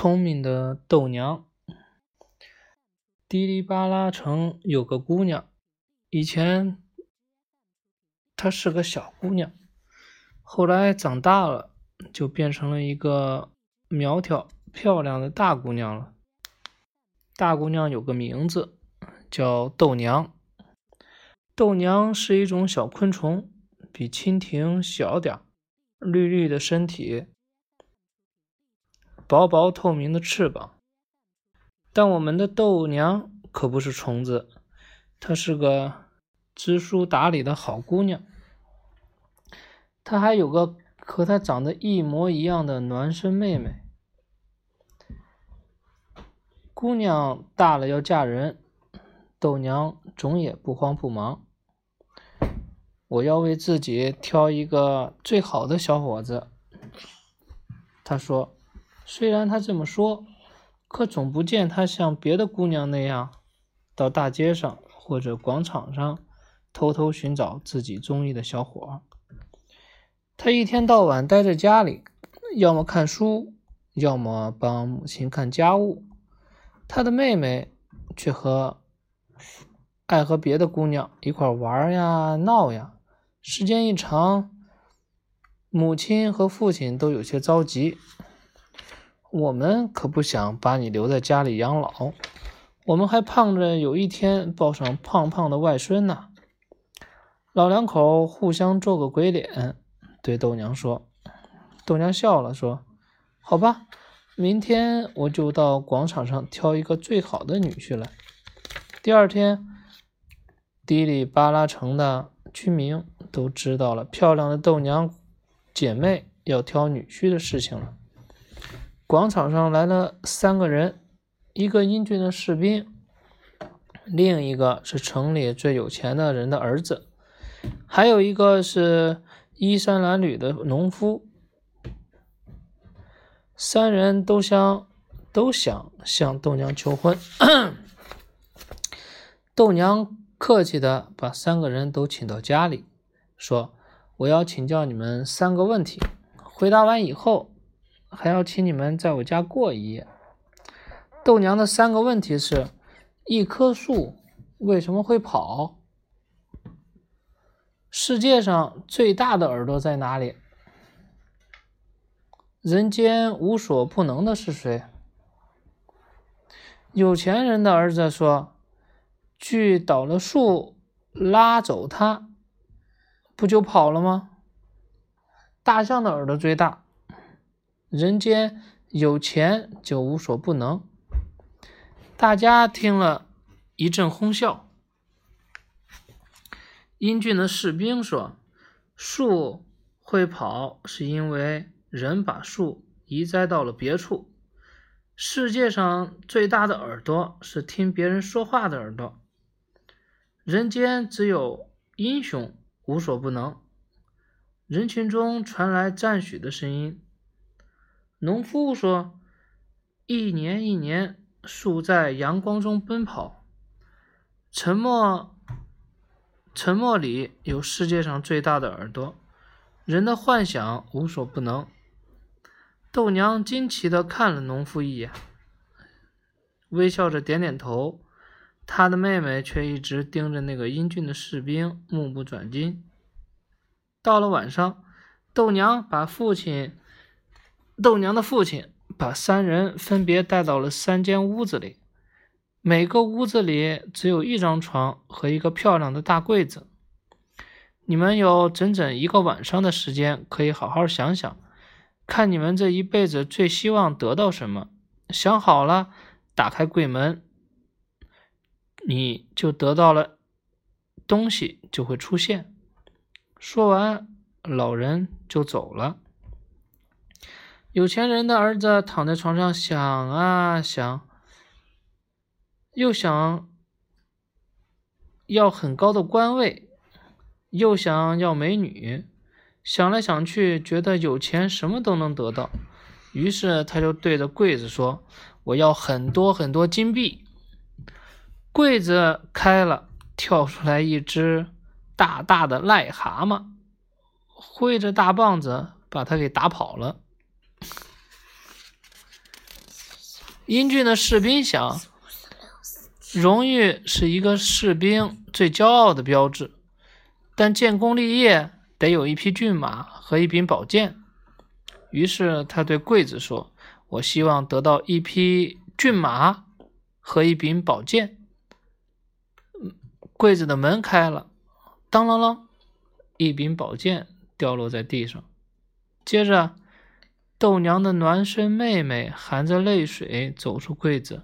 聪明的豆娘。迪里巴拉城有个姑娘，以前她是个小姑娘，后来长大了，就变成了一个苗条漂亮的大姑娘了。大姑娘有个名字叫豆娘。豆娘是一种小昆虫，比蜻蜓小点儿，绿绿的身体，薄薄透明的翅膀。但我们的豆娘可不是虫子，她是个知书达理的好姑娘。她还有个和她长得一模一样的孪生妹妹。姑娘大了要嫁人，豆娘总也不慌不忙。我要为自己挑一个最好的小伙子。她说，虽然她这么说。可总不见她像别的姑娘那样，到大街上或者广场上偷偷寻找自己中意的小伙。她一天到晚待在家里，要么看书，要么帮母亲看家务。她的妹妹却和爱和别的姑娘一块玩呀、闹呀。时间一长，母亲和父亲都有些着急。我们可不想把你留在家里养老，我们还盼着有一天抱上胖胖的外孙呢。老两口互相做个鬼脸，对豆娘说：“豆娘笑了，说：‘好吧，明天我就到广场上挑一个最好的女婿来。’第二天，迪里巴拉城的居民都知道了漂亮的豆娘姐妹要挑女婿的事情了。”广场上来了三个人，一个英俊的士兵，另一个是城里最有钱的人的儿子，还有一个是衣衫褴褛的农夫。三人都想都想向豆娘求婚。豆娘客气的把三个人都请到家里，说：“我要请教你们三个问题，回答完以后。”还要请你们在我家过一夜。豆娘的三个问题是：一棵树为什么会跑？世界上最大的耳朵在哪里？人间无所不能的是谁？有钱人的儿子说：“锯倒了树，拉走它，不就跑了吗？”大象的耳朵最大。人间有钱就无所不能。大家听了一阵哄笑。英俊的士兵说：“树会跑，是因为人把树移栽到了别处。世界上最大的耳朵是听别人说话的耳朵。人间只有英雄无所不能。”人群中传来赞许的声音。农夫说：“一年一年，树在阳光中奔跑。沉默，沉默里有世界上最大的耳朵。人的幻想无所不能。”豆娘惊奇地看了农夫一眼，微笑着点点头。她的妹妹却一直盯着那个英俊的士兵，目不转睛。到了晚上，豆娘把父亲。豆娘的父亲把三人分别带到了三间屋子里，每个屋子里只有一张床和一个漂亮的大柜子。你们有整整一个晚上的时间，可以好好想想，看你们这一辈子最希望得到什么。想好了，打开柜门，你就得到了东西，就会出现。说完，老人就走了。有钱人的儿子躺在床上想啊想，又想要很高的官位，又想要美女，想来想去，觉得有钱什么都能得到，于是他就对着柜子说：“我要很多很多金币。”柜子开了，跳出来一只大大的癞蛤蟆，挥着大棒子把他给打跑了。英俊的士兵想，荣誉是一个士兵最骄傲的标志，但建功立业得有一匹骏马和一柄宝剑。于是他对柜子说：“我希望得到一匹骏马和一柄宝剑。”柜子的门开了，当啷啷，一柄宝剑掉落在地上。接着，豆娘的孪生妹妹含着泪水走出柜子，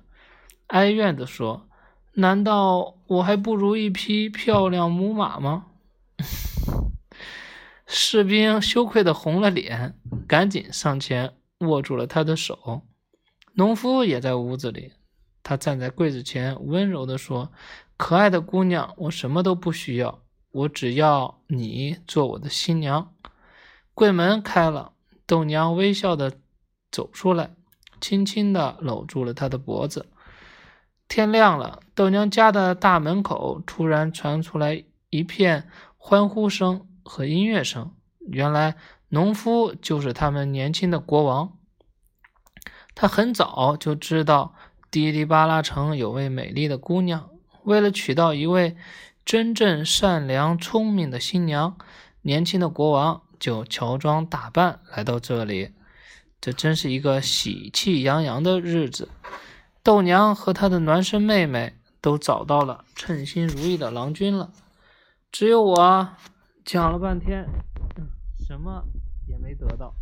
哀怨地说：“难道我还不如一匹漂亮母马吗？” 士兵羞愧的红了脸，赶紧上前握住了她的手。农夫也在屋子里，他站在柜子前，温柔地说。可爱的姑娘，我什么都不需要，我只要你做我的新娘。柜门开了，豆娘微笑的走出来，轻轻的搂住了他的脖子。天亮了，豆娘家的大门口突然传出来一片欢呼声和音乐声。原来，农夫就是他们年轻的国王。他很早就知道迪迪巴拉城有位美丽的姑娘。为了娶到一位真正善良聪明的新娘，年轻的国王就乔装打扮来到这里。这真是一个喜气洋洋的日子。豆娘和她的孪生妹妹都找到了称心如意的郎君了，只有我讲了半天，什么也没得到。